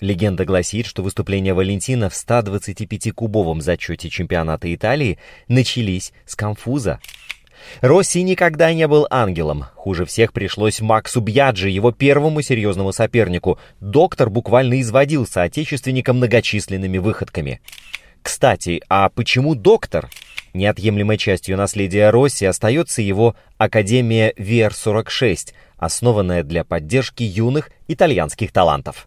Легенда гласит, что выступления Валентина в 125-кубовом зачете чемпионата Италии начались с конфуза. Росси никогда не был ангелом. Хуже всех пришлось Максу Бьяджи, его первому серьезному сопернику. Доктор буквально изводил соотечественника многочисленными выходками. Кстати, а почему доктор? Неотъемлемой частью наследия Росси остается его Академия VR-46, основанная для поддержки юных итальянских талантов.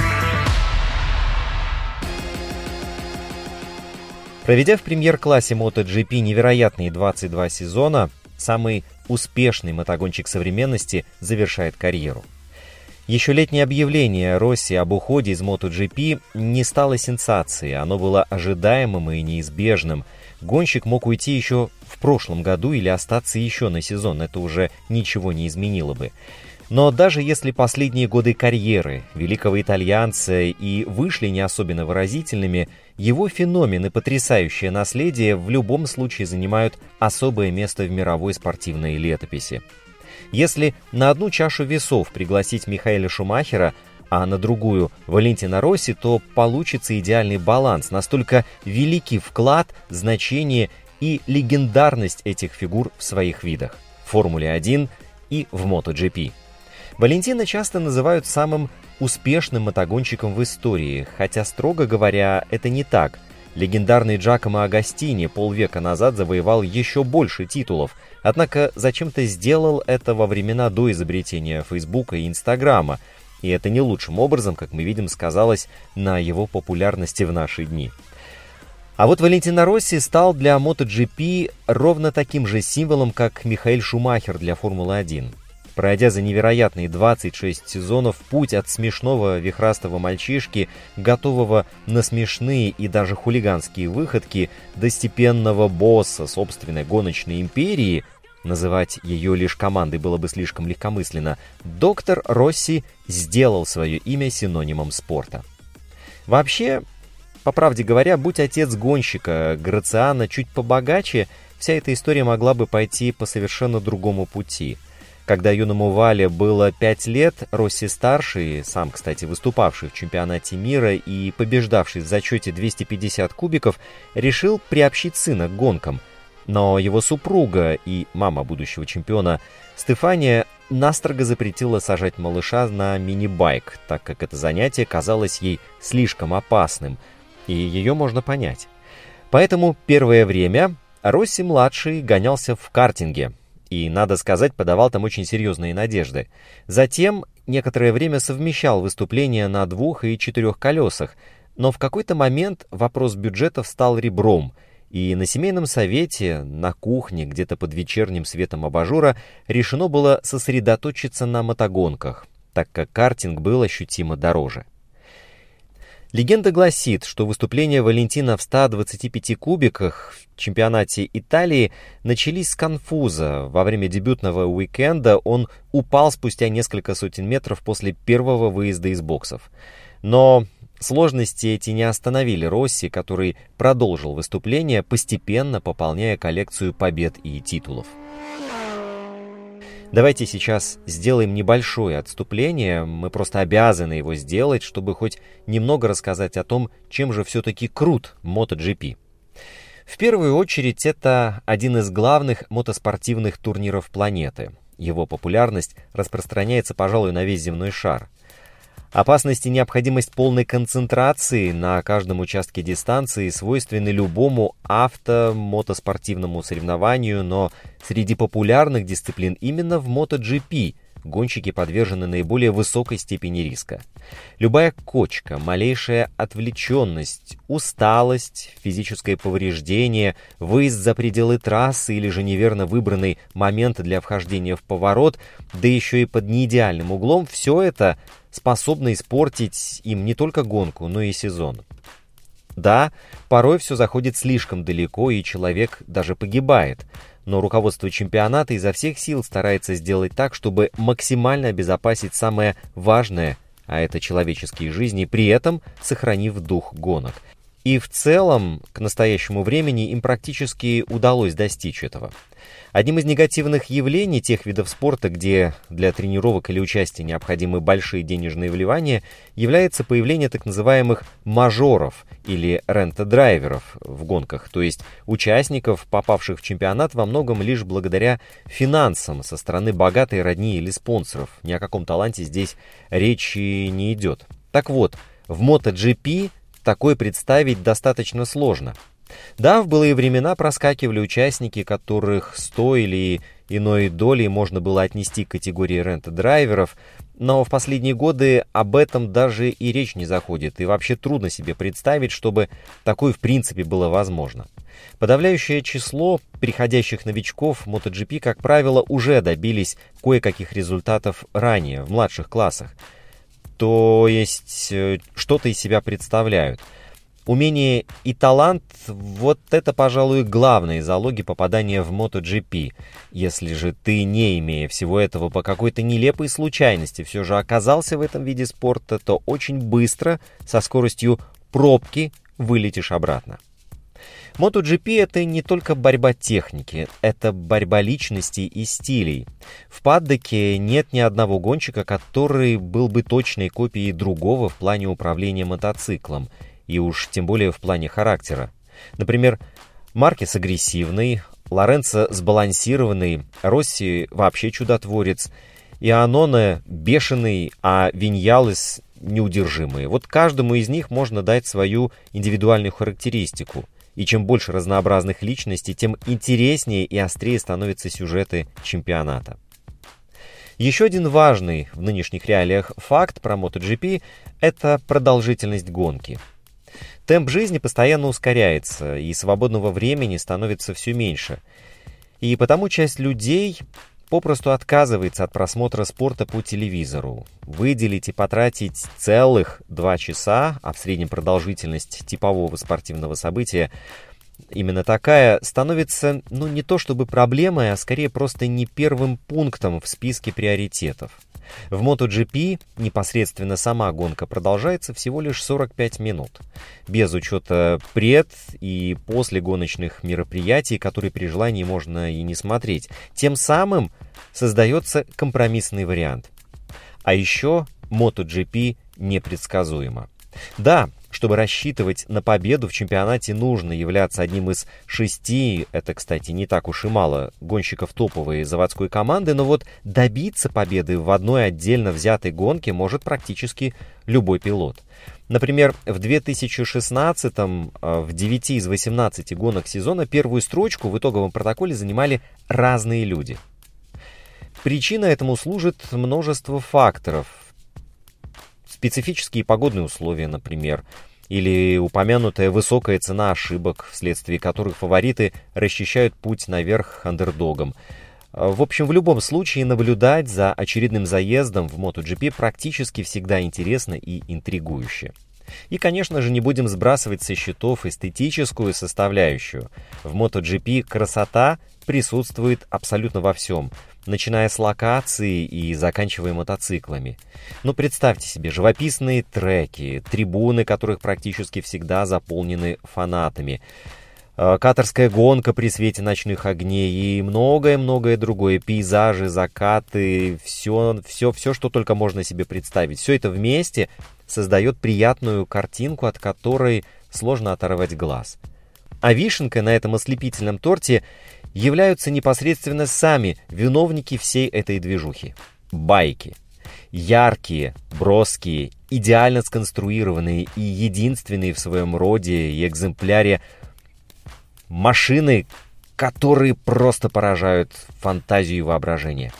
Проведя в премьер-классе MotoGP невероятные 22 сезона, самый успешный мотогонщик современности завершает карьеру. Еще летнее объявление Росси об уходе из MotoGP не стало сенсацией, оно было ожидаемым и неизбежным. Гонщик мог уйти еще в прошлом году или остаться еще на сезон, это уже ничего не изменило бы. Но даже если последние годы карьеры великого итальянца и вышли не особенно выразительными, его феномен и потрясающее наследие в любом случае занимают особое место в мировой спортивной летописи. Если на одну чашу весов пригласить Михаэля Шумахера, а на другую Валентина Росси, то получится идеальный баланс, настолько великий вклад, значение и легендарность этих фигур в своих видах – в Формуле-1 и в MotoGP. Валентина часто называют самым успешным мотогонщиком в истории, хотя, строго говоря, это не так. Легендарный Джакомо Агастини полвека назад завоевал еще больше титулов, однако зачем-то сделал это во времена до изобретения Фейсбука и Инстаграма, и это не лучшим образом, как мы видим, сказалось на его популярности в наши дни. А вот Валентино Росси стал для MotoGP ровно таким же символом, как Михаэль Шумахер для Формулы-1. Пройдя за невероятные 26 сезонов путь от смешного вихрастого мальчишки, готового на смешные и даже хулиганские выходки, до степенного босса собственной гоночной империи, называть ее лишь командой было бы слишком легкомысленно, доктор Росси сделал свое имя синонимом спорта. Вообще, по правде говоря, будь отец гонщика Грациана чуть побогаче, вся эта история могла бы пойти по совершенно другому пути – когда юному Вале было 5 лет, Росси-старший, сам, кстати, выступавший в чемпионате мира и побеждавший в зачете 250 кубиков, решил приобщить сына к гонкам. Но его супруга и мама будущего чемпиона Стефания настрого запретила сажать малыша на мини-байк, так как это занятие казалось ей слишком опасным, и ее можно понять. Поэтому первое время Росси-младший гонялся в картинге – и, надо сказать, подавал там очень серьезные надежды. Затем некоторое время совмещал выступления на двух и четырех колесах, но в какой-то момент вопрос бюджетов стал ребром, и на семейном совете, на кухне, где-то под вечерним светом абажура, решено было сосредоточиться на мотогонках, так как картинг был ощутимо дороже. Легенда гласит, что выступления Валентина в 125 кубиках в чемпионате Италии начались с конфуза. Во время дебютного уикенда он упал спустя несколько сотен метров после первого выезда из боксов. Но сложности эти не остановили Росси, который продолжил выступление, постепенно пополняя коллекцию побед и титулов. Давайте сейчас сделаем небольшое отступление, мы просто обязаны его сделать, чтобы хоть немного рассказать о том, чем же все-таки крут MotoGP. В первую очередь это один из главных мотоспортивных турниров планеты. Его популярность распространяется, пожалуй, на весь земной шар – Опасность и необходимость полной концентрации на каждом участке дистанции свойственны любому авто-мотоспортивному соревнованию, но среди популярных дисциплин именно в MotoGP гонщики подвержены наиболее высокой степени риска. Любая кочка, малейшая отвлеченность, усталость, физическое повреждение, выезд за пределы трассы или же неверно выбранный момент для вхождения в поворот, да еще и под неидеальным углом, все это способно испортить им не только гонку, но и сезон. Да, порой все заходит слишком далеко, и человек даже погибает – но руководство чемпионата изо всех сил старается сделать так, чтобы максимально обезопасить самое важное, а это человеческие жизни, при этом сохранив дух гонок. И в целом, к настоящему времени им практически удалось достичь этого. Одним из негативных явлений тех видов спорта, где для тренировок или участия необходимы большие денежные вливания, является появление так называемых мажоров или рента-драйверов в гонках, то есть участников, попавших в чемпионат во многом лишь благодаря финансам со стороны богатой родни или спонсоров. Ни о каком таланте здесь речи не идет. Так вот, в MotoGP такое представить достаточно сложно – да, в былые времена проскакивали участники, которых с той или иной долей можно было отнести к категории рент-драйверов, но в последние годы об этом даже и речь не заходит, и вообще трудно себе представить, чтобы такое в принципе было возможно. Подавляющее число приходящих новичков MotoGP, как правило, уже добились кое-каких результатов ранее, в младших классах. То есть э, что-то из себя представляют – Умение и талант – вот это, пожалуй, главные залоги попадания в MotoGP. Если же ты, не имея всего этого по какой-то нелепой случайности, все же оказался в этом виде спорта, то очень быстро, со скоростью пробки, вылетишь обратно. MotoGP — это не только борьба техники, это борьба личностей и стилей. В паддоке нет ни одного гонщика, который был бы точной копией другого в плане управления мотоциклом — и уж тем более в плане характера. Например, Маркес агрессивный, Лоренцо сбалансированный, Росси вообще чудотворец, и Аноне бешеный, а Виньялес неудержимый. Вот каждому из них можно дать свою индивидуальную характеристику. И чем больше разнообразных личностей, тем интереснее и острее становятся сюжеты чемпионата. Еще один важный в нынешних реалиях факт про MotoGP – это продолжительность гонки – Темп жизни постоянно ускоряется, и свободного времени становится все меньше. И потому часть людей попросту отказывается от просмотра спорта по телевизору. Выделить и потратить целых два часа, а в среднем продолжительность типового спортивного события именно такая, становится, ну, не то чтобы проблемой, а скорее просто не первым пунктом в списке приоритетов. В MotoGP непосредственно сама гонка продолжается всего лишь 45 минут, без учета пред и после гоночных мероприятий, которые при желании можно и не смотреть. Тем самым создается компромиссный вариант. А еще MotoGP непредсказуемо. Да, чтобы рассчитывать на победу в чемпионате, нужно являться одним из шести, это, кстати, не так уж и мало, гонщиков топовой заводской команды, но вот добиться победы в одной отдельно взятой гонке может практически любой пилот. Например, в 2016-м э, в 9 из 18 гонок сезона первую строчку в итоговом протоколе занимали разные люди. Причина этому служит множество факторов, специфические погодные условия, например, или упомянутая высокая цена ошибок, вследствие которых фавориты расчищают путь наверх андердогам. В общем, в любом случае наблюдать за очередным заездом в MotoGP практически всегда интересно и интригующе. И, конечно же, не будем сбрасывать со счетов эстетическую составляющую. В MotoGP красота присутствует абсолютно во всем – начиная с локации и заканчивая мотоциклами. Ну, представьте себе, живописные треки, трибуны, которых практически всегда заполнены фанатами, э, каторская гонка при свете ночных огней и многое-многое другое, пейзажи, закаты, все, все, все, что только можно себе представить. Все это вместе создает приятную картинку, от которой сложно оторвать глаз. А вишенка на этом ослепительном торте являются непосредственно сами виновники всей этой движухи. Байки. Яркие, броские, идеально сконструированные и единственные в своем роде и экземпляре машины, которые просто поражают фантазию и воображение.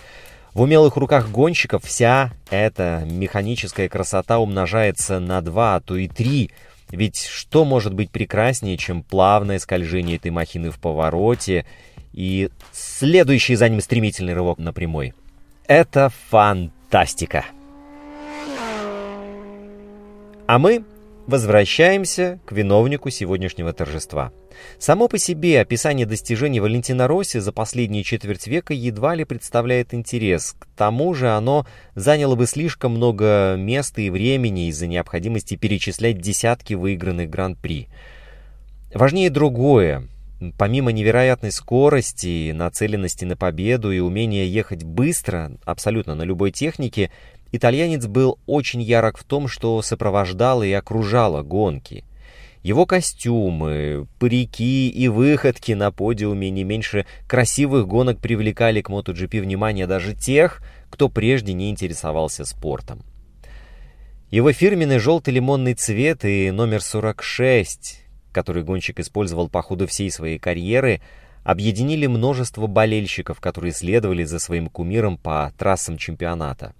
В умелых руках гонщиков вся эта механическая красота умножается на два, а то и три. Ведь что может быть прекраснее, чем плавное скольжение этой махины в повороте и следующий за ним стремительный рывок на прямой? Это фантастика! А мы возвращаемся к виновнику сегодняшнего торжества. Само по себе описание достижений Валентина Росси за последние четверть века едва ли представляет интерес. К тому же оно заняло бы слишком много места и времени из-за необходимости перечислять десятки выигранных гран-при. Важнее другое. Помимо невероятной скорости, нацеленности на победу и умения ехать быстро, абсолютно на любой технике, итальянец был очень ярок в том, что сопровождало и окружало гонки. Его костюмы, парики и выходки на подиуме не меньше красивых гонок привлекали к MotoGP внимание даже тех, кто прежде не интересовался спортом. Его фирменный желтый лимонный цвет и номер 46, который гонщик использовал по ходу всей своей карьеры, объединили множество болельщиков, которые следовали за своим кумиром по трассам чемпионата.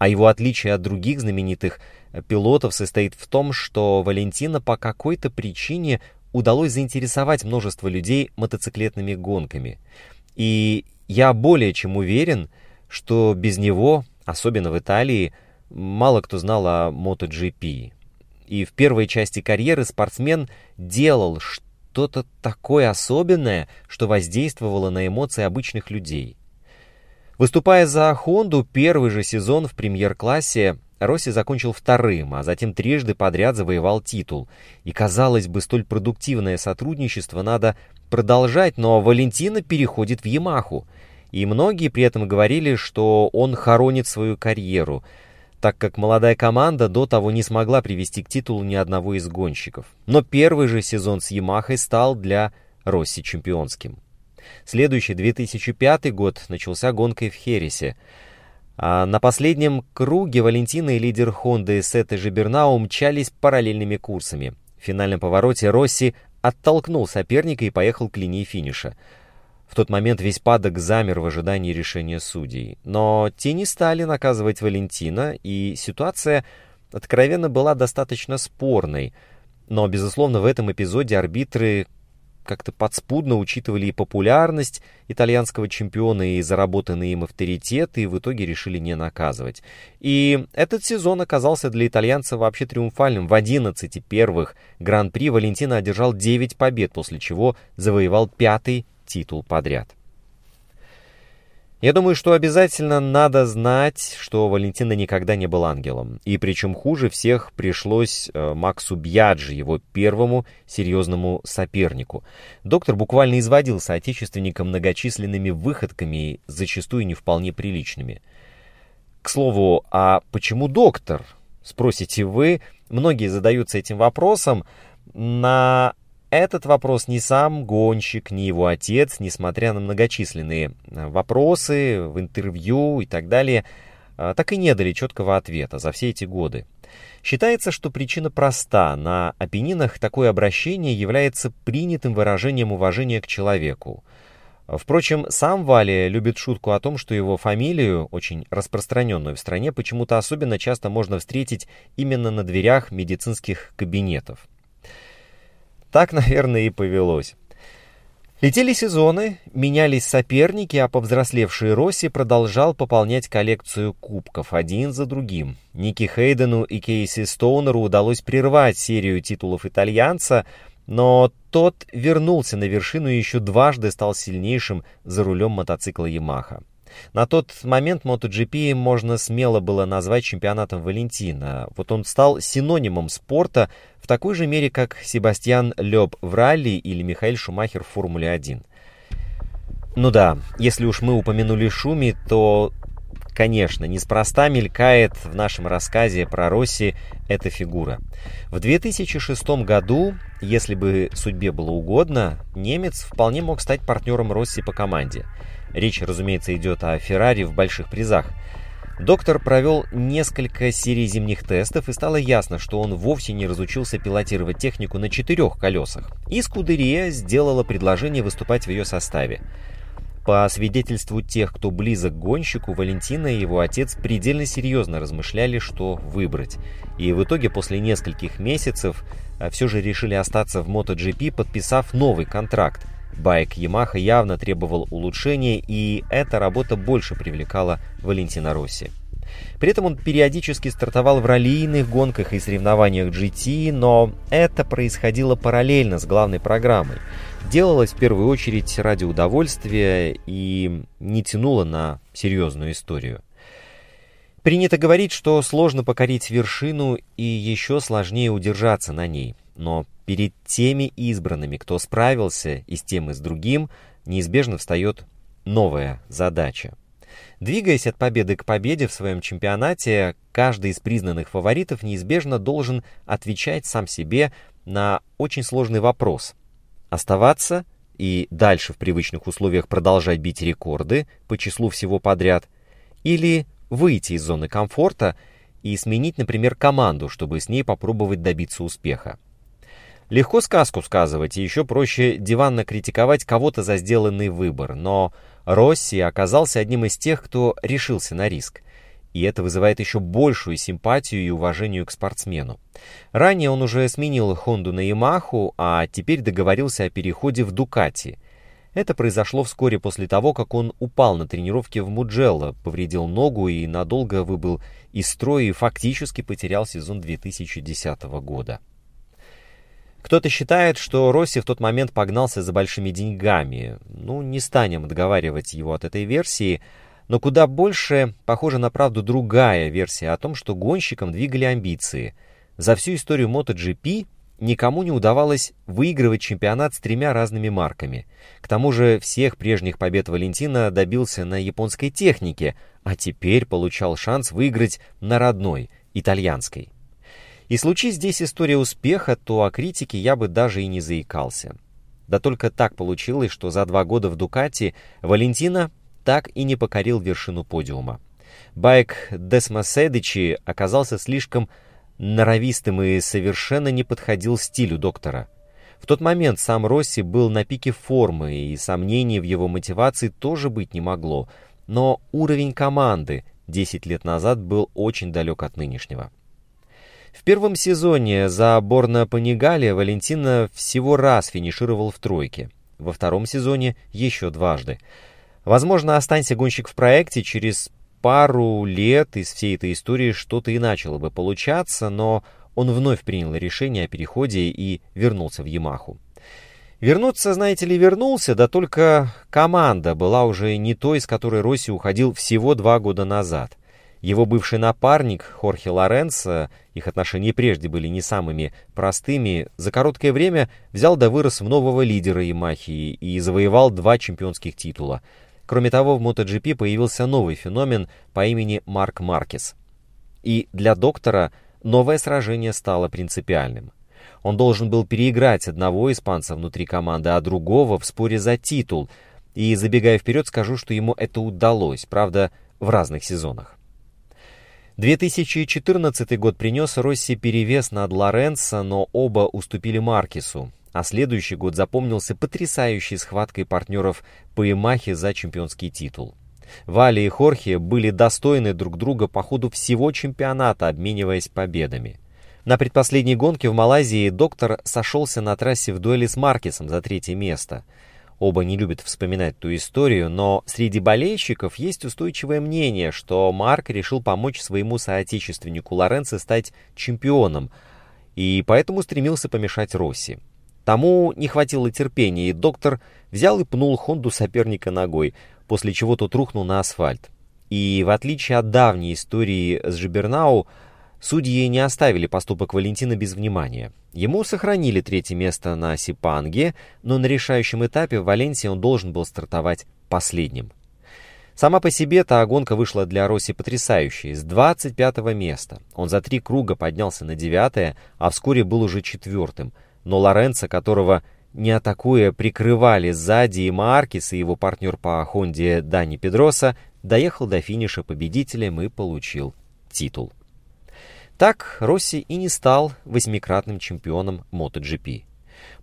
А его отличие от других знаменитых пилотов состоит в том, что Валентина по какой-то причине удалось заинтересовать множество людей мотоциклетными гонками. И я более чем уверен, что без него, особенно в Италии, мало кто знал о MotoGP. И в первой части карьеры спортсмен делал что-то такое особенное, что воздействовало на эмоции обычных людей. Выступая за Хонду первый же сезон в премьер-классе, Росси закончил вторым, а затем трижды подряд завоевал титул. И, казалось бы, столь продуктивное сотрудничество надо продолжать, но Валентина переходит в Ямаху. И многие при этом говорили, что он хоронит свою карьеру, так как молодая команда до того не смогла привести к титулу ни одного из гонщиков. Но первый же сезон с Ямахой стал для Росси чемпионским. Следующий, 2005 год, начался гонкой в Хересе. А на последнем круге Валентина и лидер Хонды Сета Жибернау мчались параллельными курсами. В финальном повороте Росси оттолкнул соперника и поехал к линии финиша. В тот момент весь падок замер в ожидании решения судей. Но те не стали наказывать Валентина, и ситуация откровенно была достаточно спорной. Но, безусловно, в этом эпизоде арбитры как-то подспудно учитывали и популярность итальянского чемпиона, и заработанный им авторитет, и в итоге решили не наказывать. И этот сезон оказался для итальянца вообще триумфальным. В 11 первых гран-при Валентина одержал 9 побед, после чего завоевал пятый титул подряд. Я думаю, что обязательно надо знать, что Валентина никогда не был ангелом. И причем хуже всех пришлось э, Максу Бьяджи, его первому серьезному сопернику. Доктор буквально изводил соотечественника многочисленными выходками, зачастую не вполне приличными. К слову, а почему доктор? Спросите вы. Многие задаются этим вопросом. На этот вопрос ни сам гонщик, ни его отец, несмотря на многочисленные э, вопросы в интервью и так далее, э, так и не дали четкого ответа за все эти годы. Считается, что причина проста. На Апеннинах такое обращение является принятым выражением уважения к человеку. Впрочем, сам Вали любит шутку о том, что его фамилию, очень распространенную в стране, почему-то особенно часто можно встретить именно на дверях медицинских кабинетов. Так, наверное, и повелось. Летели сезоны, менялись соперники, а повзрослевший Росси продолжал пополнять коллекцию кубков один за другим. Ники Хейдену и Кейси Стоунеру удалось прервать серию титулов итальянца, но тот вернулся на вершину и еще дважды стал сильнейшим за рулем мотоцикла Ямаха. На тот момент MotoGP можно смело было назвать чемпионатом Валентина. Вот он стал синонимом спорта в такой же мере, как Себастьян Лёб в ралли или Михаил Шумахер в Формуле-1. Ну да, если уж мы упомянули Шуми, то, конечно, неспроста мелькает в нашем рассказе про Росси эта фигура. В 2006 году, если бы судьбе было угодно, немец вполне мог стать партнером Росси по команде – Речь, разумеется, идет о Феррари в больших призах. Доктор провел несколько серий зимних тестов, и стало ясно, что он вовсе не разучился пилотировать технику на четырех колесах. И Скудерия сделала предложение выступать в ее составе. По свидетельству тех, кто близок к гонщику, Валентина и его отец предельно серьезно размышляли, что выбрать. И в итоге после нескольких месяцев а, все же решили остаться в MotoGP, подписав новый контракт. Байк Yamaha явно требовал улучшения, и эта работа больше привлекала Валентина Росси. При этом он периодически стартовал в раллийных гонках и соревнованиях GT, но это происходило параллельно с главной программой. Делалось в первую очередь ради удовольствия и не тянуло на серьезную историю. Принято говорить, что сложно покорить вершину и еще сложнее удержаться на ней. Но перед теми избранными, кто справился и с тем, и с другим, неизбежно встает новая задача. Двигаясь от победы к победе в своем чемпионате, каждый из признанных фаворитов неизбежно должен отвечать сам себе на очень сложный вопрос. Оставаться и дальше в привычных условиях продолжать бить рекорды по числу всего подряд, или выйти из зоны комфорта и сменить, например, команду, чтобы с ней попробовать добиться успеха. Легко сказку сказывать, и еще проще диванно критиковать кого-то за сделанный выбор, но Росси оказался одним из тех, кто решился на риск. И это вызывает еще большую симпатию и уважение к спортсмену. Ранее он уже сменил Хонду на Ямаху, а теперь договорился о переходе в Дукати – это произошло вскоре после того, как он упал на тренировке в Муджелло, повредил ногу и надолго выбыл из строя и фактически потерял сезон 2010 года. Кто-то считает, что Росси в тот момент погнался за большими деньгами. Ну, не станем отговаривать его от этой версии, но куда больше похожа на правду другая версия о том, что гонщикам двигали амбиции. За всю историю MotoGP никому не удавалось выигрывать чемпионат с тремя разными марками. К тому же всех прежних побед Валентина добился на японской технике, а теперь получал шанс выиграть на родной, итальянской. И случись здесь история успеха, то о критике я бы даже и не заикался. Да только так получилось, что за два года в Дукати Валентина так и не покорил вершину подиума. Байк Десма Седичи оказался слишком норовистым и совершенно не подходил стилю доктора. В тот момент сам Росси был на пике формы, и сомнений в его мотивации тоже быть не могло, но уровень команды 10 лет назад был очень далек от нынешнего. В первом сезоне за Борна Панигали Валентина всего раз финишировал в тройке. Во втором сезоне еще дважды. Возможно, останься гонщик в проекте, через пару лет из всей этой истории что-то и начало бы получаться, но он вновь принял решение о переходе и вернулся в Ямаху. Вернуться, знаете ли, вернулся, да только команда была уже не той, из которой Росси уходил всего два года назад. Его бывший напарник Хорхе Лоренцо, их отношения прежде были не самыми простыми, за короткое время взял да вырос в нового лидера Ямахи и завоевал два чемпионских титула – Кроме того, в MotoGP появился новый феномен по имени Марк Маркес. И для доктора новое сражение стало принципиальным. Он должен был переиграть одного испанца внутри команды, а другого в споре за титул. И, забегая вперед, скажу, что ему это удалось, правда, в разных сезонах. 2014 год принес Росси перевес над Лоренцо, но оба уступили Маркесу а следующий год запомнился потрясающей схваткой партнеров по Ямахе за чемпионский титул. Вали и Хорхе были достойны друг друга по ходу всего чемпионата, обмениваясь победами. На предпоследней гонке в Малайзии доктор сошелся на трассе в дуэли с Маркесом за третье место. Оба не любят вспоминать ту историю, но среди болельщиков есть устойчивое мнение, что Марк решил помочь своему соотечественнику Лоренцо стать чемпионом, и поэтому стремился помешать Росси. Тому не хватило терпения, и доктор взял и пнул Хонду соперника ногой, после чего тот рухнул на асфальт. И в отличие от давней истории с Жибернау, судьи не оставили поступок Валентина без внимания. Ему сохранили третье место на Сипанге, но на решающем этапе в Валенсии он должен был стартовать последним. Сама по себе та гонка вышла для Росси потрясающей, с 25 места. Он за три круга поднялся на девятое, а вскоре был уже четвертым – но Лоренцо, которого не атакуя прикрывали сзади и Маркис, и его партнер по Хонде Дани Педроса, доехал до финиша победителем и получил титул. Так Росси и не стал восьмикратным чемпионом MotoGP.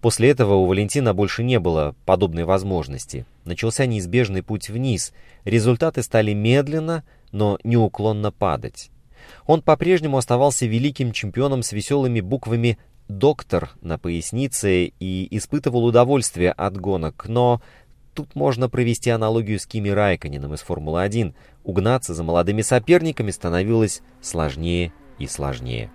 После этого у Валентина больше не было подобной возможности. Начался неизбежный путь вниз. Результаты стали медленно, но неуклонно падать. Он по-прежнему оставался великим чемпионом с веселыми буквами «доктор» на пояснице и испытывал удовольствие от гонок, но тут можно провести аналогию с Кими Райконином из Формулы-1. Угнаться за молодыми соперниками становилось сложнее и сложнее.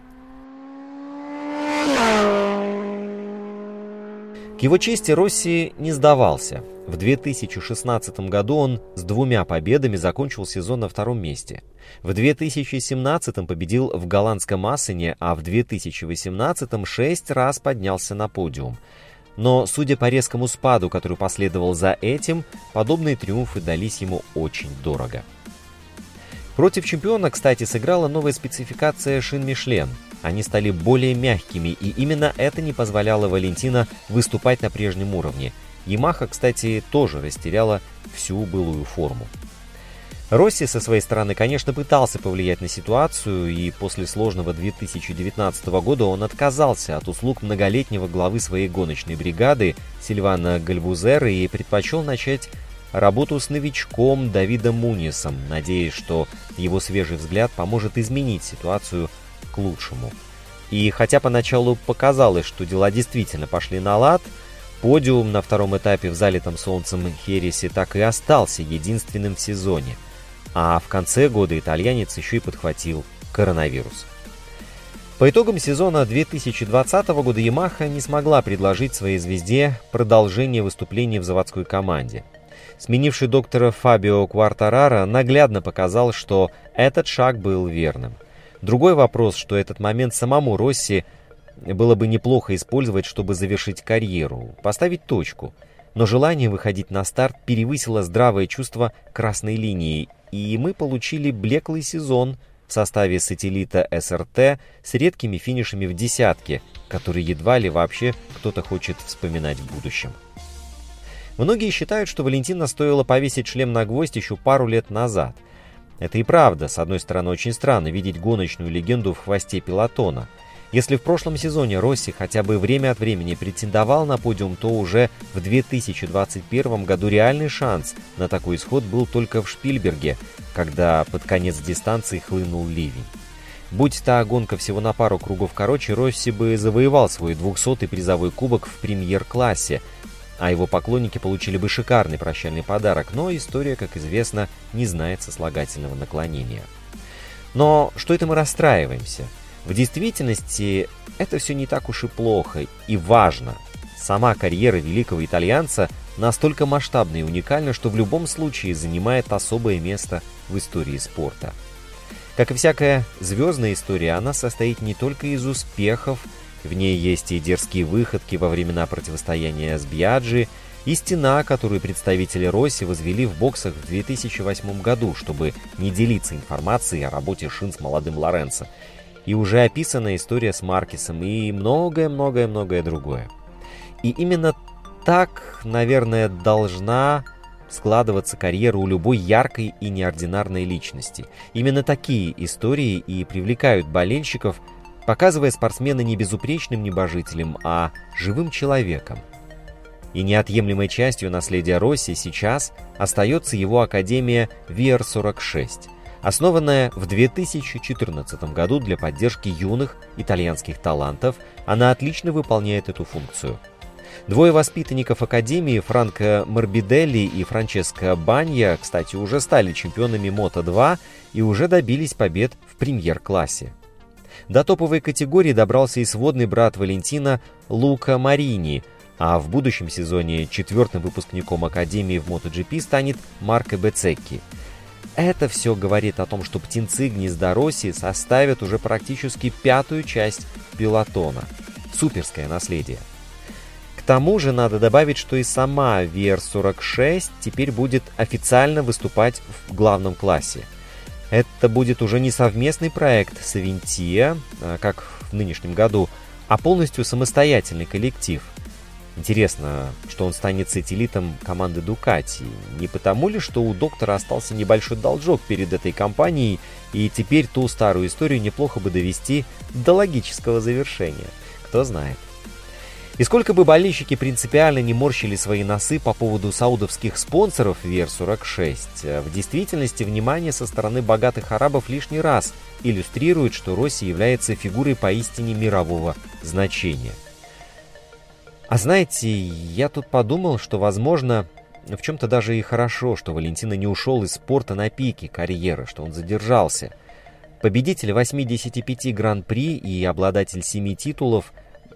К его чести Росси не сдавался. В 2016 году он с двумя победами закончил сезон на втором месте. В 2017 победил в голландском Ассене, а в 2018 шесть раз поднялся на подиум. Но, судя по резкому спаду, который последовал за этим, подобные триумфы дались ему очень дорого. Против чемпиона, кстати, сыграла новая спецификация шин Мишлен. Они стали более мягкими, и именно это не позволяло Валентина выступать на прежнем уровне. Ямаха, кстати, тоже растеряла всю былую форму. Росси со своей стороны, конечно, пытался повлиять на ситуацию, и после сложного 2019 года он отказался от услуг многолетнего главы своей гоночной бригады Сильвана Гальбузера и предпочел начать работу с новичком Давидом Мунисом, надеясь, что его свежий взгляд поможет изменить ситуацию к лучшему. И хотя поначалу показалось, что дела действительно пошли на лад, подиум на втором этапе в залитом солнцем Хересе так и остался единственным в сезоне. А в конце года итальянец еще и подхватил коронавирус. По итогам сезона 2020 года Ямаха не смогла предложить своей звезде продолжение выступлений в заводской команде – Сменивший доктора Фабио Квартарара наглядно показал, что этот шаг был верным. Другой вопрос, что этот момент самому Росси было бы неплохо использовать, чтобы завершить карьеру, поставить точку. Но желание выходить на старт перевысило здравое чувство красной линии, и мы получили блеклый сезон в составе сателлита СРТ с редкими финишами в десятке, который едва ли вообще кто-то хочет вспоминать в будущем. Многие считают, что Валентина стоило повесить шлем на гвоздь еще пару лет назад. Это и правда, с одной стороны, очень странно видеть гоночную легенду в хвосте пилотона. Если в прошлом сезоне Росси хотя бы время от времени претендовал на подиум, то уже в 2021 году реальный шанс на такой исход был только в Шпильберге, когда под конец дистанции хлынул ливень. Будь та гонка всего на пару кругов короче, Росси бы завоевал свой 200-й призовой кубок в премьер-классе – а его поклонники получили бы шикарный прощальный подарок, но история, как известно, не знает сослагательного наклонения. Но что это мы расстраиваемся? В действительности это все не так уж и плохо и важно. Сама карьера великого итальянца настолько масштабна и уникальна, что в любом случае занимает особое место в истории спорта. Как и всякая звездная история, она состоит не только из успехов, в ней есть и дерзкие выходки во времена противостояния с Бьяджи, и стена, которую представители Росси возвели в боксах в 2008 году, чтобы не делиться информацией о работе шин с молодым Лоренцо. И уже описанная история с Маркисом и многое-многое-многое другое. И именно так, наверное, должна складываться карьера у любой яркой и неординарной личности. Именно такие истории и привлекают болельщиков – показывая спортсмена не безупречным небожителем, а живым человеком. И неотъемлемой частью наследия Росси сейчас остается его Академия VR-46, основанная в 2014 году для поддержки юных итальянских талантов, она отлично выполняет эту функцию. Двое воспитанников Академии, Франко Морбиделли и Франческо Банья, кстати, уже стали чемпионами Мото-2 и уже добились побед в премьер-классе. До топовой категории добрался и сводный брат Валентина Лука Марини, а в будущем сезоне четвертым выпускником Академии в MotoGP станет Марко Бецекки. Это все говорит о том, что птенцы гнезда Росси составят уже практически пятую часть пилотона. Суперское наследие. К тому же надо добавить, что и сама VR-46 теперь будет официально выступать в главном классе – это будет уже не совместный проект с Авентия, а, как в нынешнем году, а полностью самостоятельный коллектив. Интересно, что он станет сателлитом команды Дукати. Не потому ли, что у доктора остался небольшой должок перед этой компанией, и теперь ту старую историю неплохо бы довести до логического завершения? Кто знает. И сколько бы болельщики принципиально не морщили свои носы по поводу саудовских спонсоров VR-46, в действительности внимание со стороны богатых арабов лишний раз иллюстрирует, что Россия является фигурой поистине мирового значения. А знаете, я тут подумал, что, возможно, в чем-то даже и хорошо, что Валентина не ушел из спорта на пике карьеры, что он задержался. Победитель 85 гран-при и обладатель 7 титулов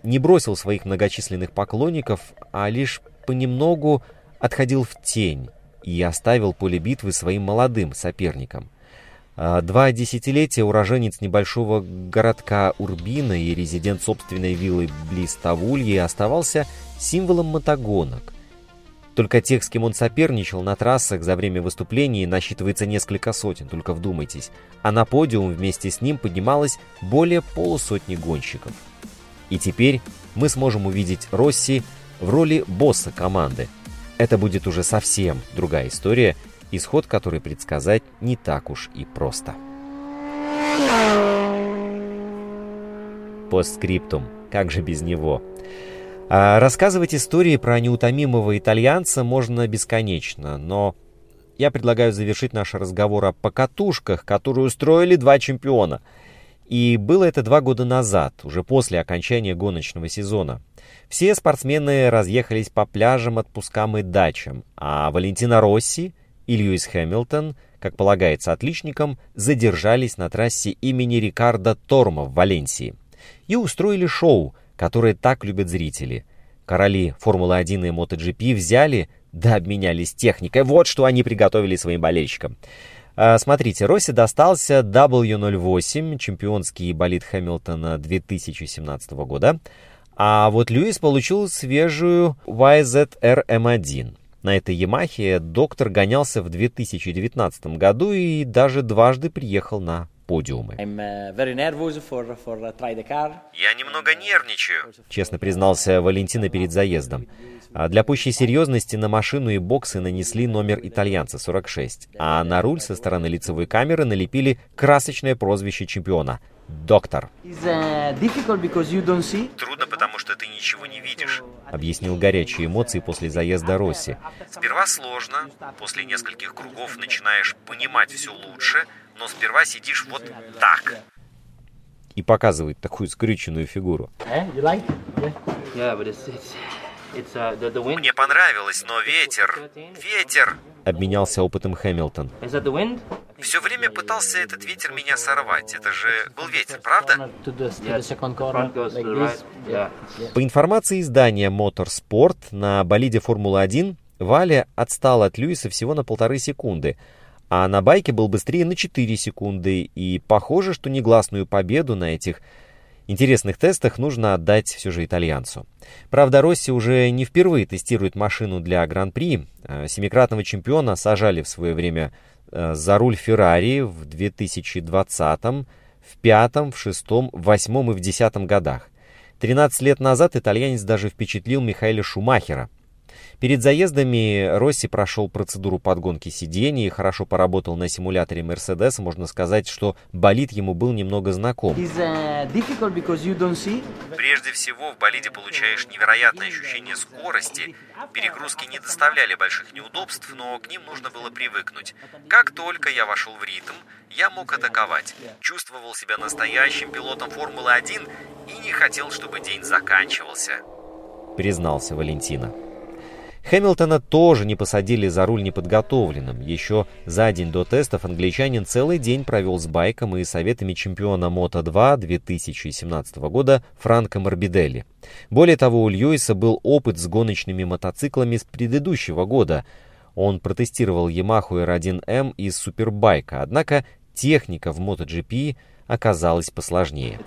не бросил своих многочисленных поклонников, а лишь понемногу отходил в тень и оставил поле битвы своим молодым соперникам. А, два десятилетия уроженец небольшого городка Урбина и резидент собственной виллы близ Тавульи оставался символом мотогонок. Только тех, с кем он соперничал на трассах за время выступлений, насчитывается несколько сотен, только вдумайтесь. А на подиум вместе с ним поднималось более полусотни гонщиков. И теперь мы сможем увидеть Росси в роли босса команды. Это будет уже совсем другая история, исход которой предсказать не так уж и просто. Постскриптум. Как же без него? А рассказывать истории про неутомимого итальянца можно бесконечно, но я предлагаю завершить наш разговор о покатушках, которые устроили два чемпиона. И было это два года назад, уже после окончания гоночного сезона. Все спортсмены разъехались по пляжам, отпускам и дачам, а Валентина Росси и Льюис Хэмилтон, как полагается отличникам, задержались на трассе имени Рикардо Торма в Валенсии и устроили шоу – которые так любят зрители. Короли Формулы-1 и MotoGP взяли да обменялись техникой. Вот что они приготовили своим болельщикам. А, смотрите, Росси достался W08, чемпионский болид Хэмилтона 2017 года. А вот Льюис получил свежую YZR-M1. На этой Ямахе доктор гонялся в 2019 году и даже дважды приехал на подиумы. Uh, Я немного нервничаю, честно признался Валентина перед заездом. А для пущей серьезности на машину и боксы нанесли номер итальянца 46, а на руль со стороны лицевой камеры налепили красочное прозвище чемпиона — доктор. Uh, Трудно, потому что ты ничего не видишь. Объяснил горячие эмоции после заезда Росси. Сперва сложно, после нескольких кругов начинаешь понимать все лучше, но сперва сидишь вот так. И показывает такую скрюченную фигуру. Мне понравилось, но ветер, ветер. Обменялся опытом Хэмилтон. Все время пытался этот ветер меня сорвать. Это же был ветер, правда? По информации издания Motorsport, на болиде Формулы-1 Валя отстал от Льюиса всего на полторы секунды, а на байке был быстрее на 4 секунды, и похоже, что негласную победу на этих интересных тестах нужно отдать все же итальянцу. Правда, Росси уже не впервые тестирует машину для Гран-при. А семикратного чемпиона сажали в свое время Э, за руль Феррари в 2020, в пятом, в шестом, в восьмом и в десятом годах. 13 лет назад итальянец даже впечатлил Михаэля Шумахера, Перед заездами Росси прошел процедуру подгонки сидений, хорошо поработал на симуляторе Mercedes. Можно сказать, что болид ему был немного знаком. Uh, Прежде всего, в болиде получаешь невероятное ощущение скорости. Перегрузки не доставляли больших неудобств, но к ним нужно было привыкнуть. Как только я вошел в ритм, я мог атаковать. Чувствовал себя настоящим пилотом Формулы-1 и не хотел, чтобы день заканчивался. Признался Валентина. Хэмилтона тоже не посадили за руль неподготовленным. Еще за день до тестов англичанин целый день провел с байком и советами чемпиона Мото-2 2017 года Франко Морбиделли. Более того, у Льюиса был опыт с гоночными мотоциклами с предыдущего года. Он протестировал Yamaha R1M из супербайка, однако техника в MotoGP оказалась посложнее.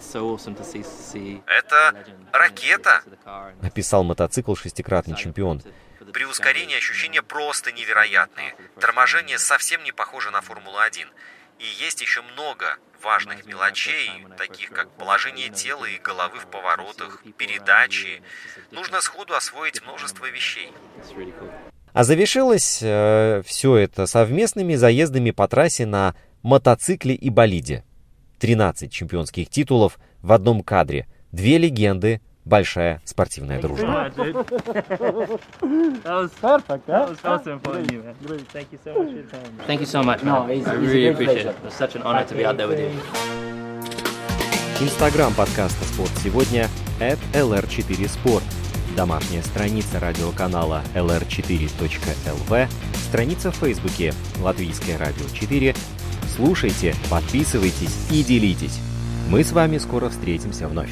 «Это ракета!» — описал мотоцикл шестикратный чемпион. При ускорении ощущения просто невероятные. Торможение совсем не похоже на Формулу-1. И есть еще много важных мелочей, таких как положение тела и головы в поворотах, передачи. Нужно сходу освоить множество вещей. А завершилось э, все это совместными заездами по трассе на мотоцикле и болиде. 13 чемпионских титулов в одном кадре, две легенды, большая спортивная дружба. Инстаграм подкаста «Спорт сегодня» at lr4sport. Домашняя страница радиоканала lr4.lv, страница в Фейсбуке «Латвийское радио 4». Слушайте, подписывайтесь и делитесь. Мы с вами скоро встретимся вновь.